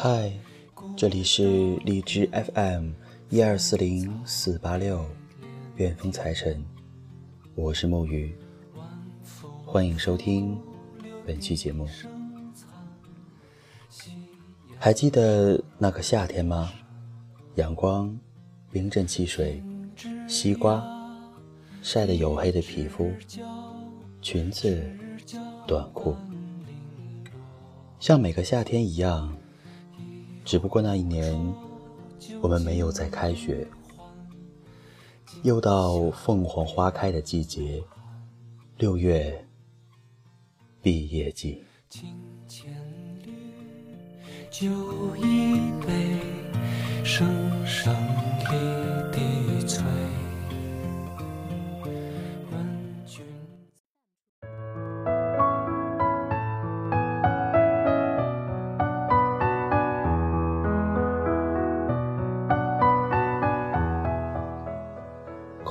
嗨，这里是荔枝 FM 一二四零四八六，远风财神，我是木鱼，欢迎收听本期节目。还记得那个夏天吗？阳光、冰镇汽水、西瓜，晒得黝黑的皮肤，裙子、短裤，像每个夏天一样。只不过那一年，我们没有再开学。又到凤凰花开的季节，六月毕业季。酒一杯，声声一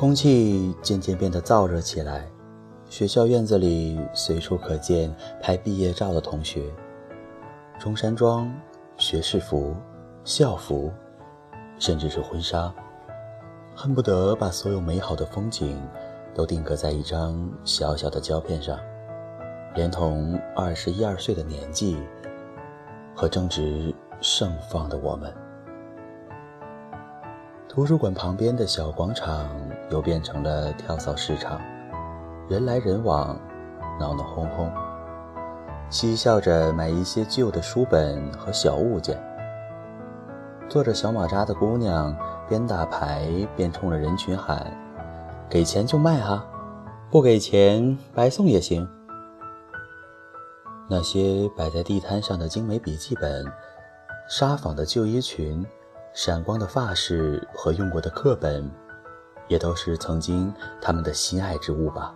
空气渐渐变得燥热起来，学校院子里随处可见拍毕业照的同学。中山装、学士服、校服，甚至是婚纱，恨不得把所有美好的风景都定格在一张小小的胶片上，连同二十一二岁的年纪和正值盛放的我们。图书馆旁边的小广场又变成了跳蚤市场，人来人往，闹闹哄哄，嬉笑着买一些旧的书本和小物件。坐着小马扎的姑娘边打牌边冲着人群喊：“给钱就卖哈，不给钱白送也行。”那些摆在地摊上的精美笔记本、纱纺的旧衣裙。闪光的发饰和用过的课本，也都是曾经他们的心爱之物吧。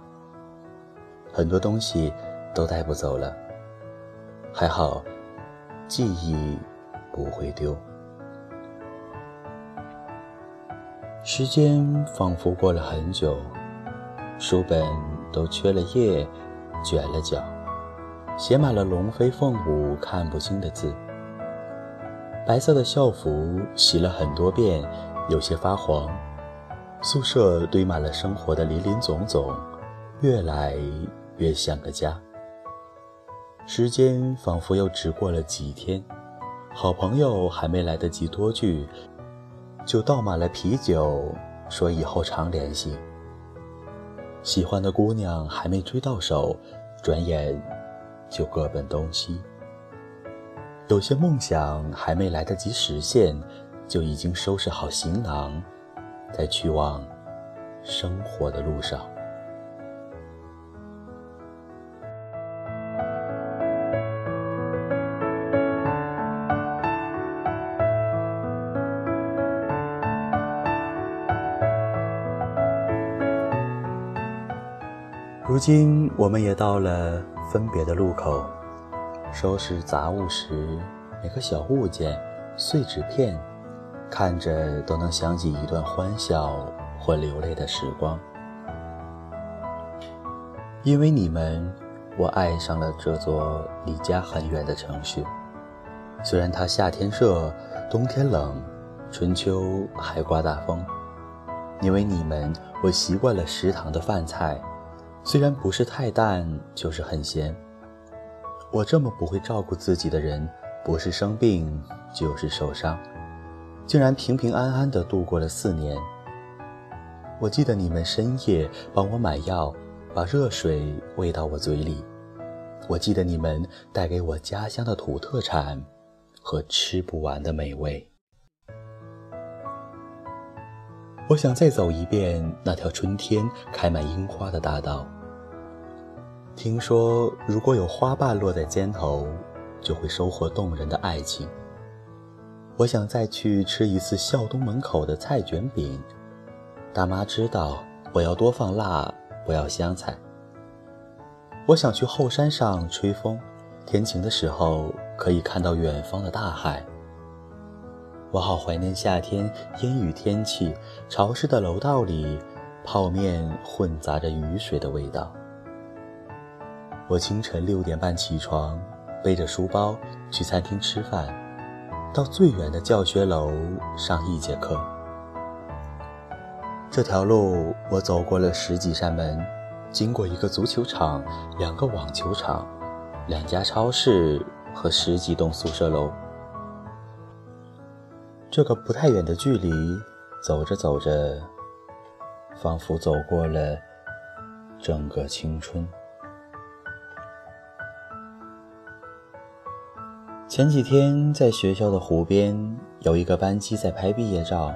很多东西都带不走了，还好，记忆不会丢。时间仿佛过了很久，书本都缺了页，卷了角，写满了龙飞凤舞看不清的字。白色的校服洗了很多遍，有些发黄。宿舍堆满了生活的林林总总，越来越像个家。时间仿佛又只过了几天，好朋友还没来得及多聚，就倒满了啤酒，说以后常联系。喜欢的姑娘还没追到手，转眼就各奔东西。有些梦想还没来得及实现，就已经收拾好行囊，在去往生活的路上。如今，我们也到了分别的路口。收拾杂物时，每个小物件、碎纸片，看着都能想起一段欢笑或流泪的时光。因为你们，我爱上了这座离家很远的城市。虽然它夏天热，冬天冷，春秋还刮大风。因为你们，我习惯了食堂的饭菜，虽然不是太淡，就是很咸。我这么不会照顾自己的人，不是生病就是受伤，竟然平平安安地度过了四年。我记得你们深夜帮我买药，把热水喂到我嘴里；我记得你们带给我家乡的土特产和吃不完的美味。我想再走一遍那条春天开满樱花的大道。听说，如果有花瓣落在肩头，就会收获动人的爱情。我想再去吃一次校东门口的菜卷饼，大妈知道我要多放辣，不要香菜。我想去后山上吹风，天晴的时候可以看到远方的大海。我好怀念夏天阴雨天气，潮湿的楼道里，泡面混杂着雨水的味道。我清晨六点半起床，背着书包去餐厅吃饭，到最远的教学楼上一节课。这条路我走过了十几扇门，经过一个足球场、两个网球场、两家超市和十几栋宿舍楼。这个不太远的距离，走着走着，仿佛走过了整个青春。前几天在学校的湖边，有一个班级在拍毕业照，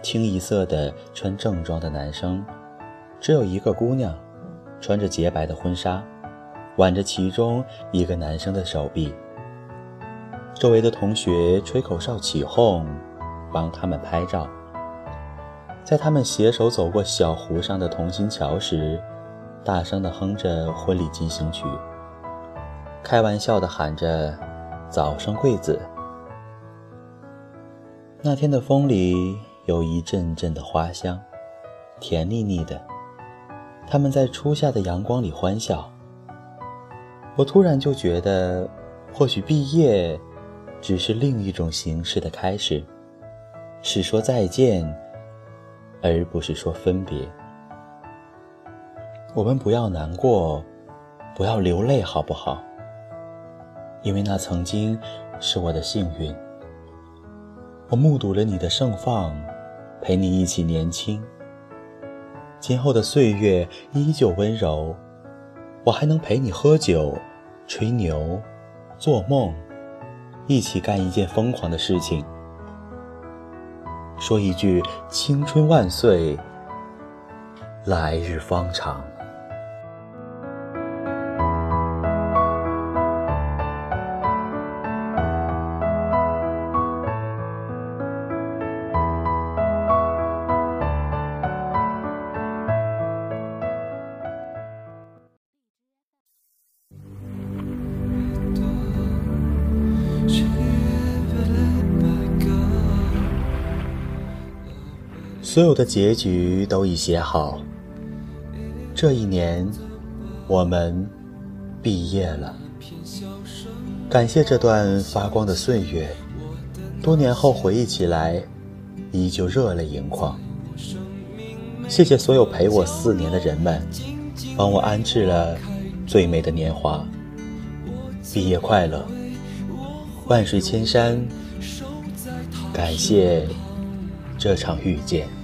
清一色的穿正装的男生，只有一个姑娘，穿着洁白的婚纱，挽着其中一个男生的手臂。周围的同学吹口哨起哄，帮他们拍照。在他们携手走过小湖上的同心桥时，大声地哼着婚礼进行曲，开玩笑地喊着。早生贵子。那天的风里有一阵阵的花香，甜腻腻的。他们在初夏的阳光里欢笑。我突然就觉得，或许毕业只是另一种形式的开始，是说再见，而不是说分别。我们不要难过，不要流泪，好不好？因为那曾经是我的幸运，我目睹了你的盛放，陪你一起年轻。今后的岁月依旧温柔，我还能陪你喝酒、吹牛、做梦，一起干一件疯狂的事情，说一句“青春万岁，来日方长”。所有的结局都已写好。这一年，我们毕业了。感谢这段发光的岁月，多年后回忆起来，依旧热泪盈眶。谢谢所有陪我四年的人们，帮我安置了最美的年华。毕业快乐，万水千山，感谢这场遇见。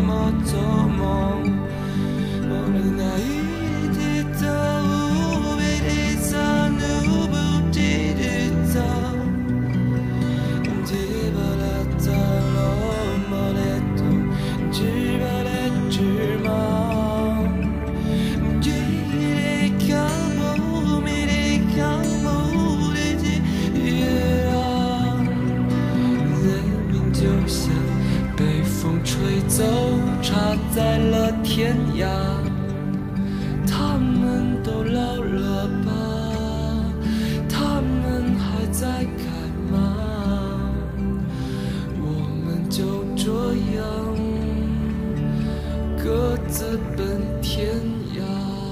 もとも天涯他们都老了吧？他们还在开吗我们就这样各自奔天涯。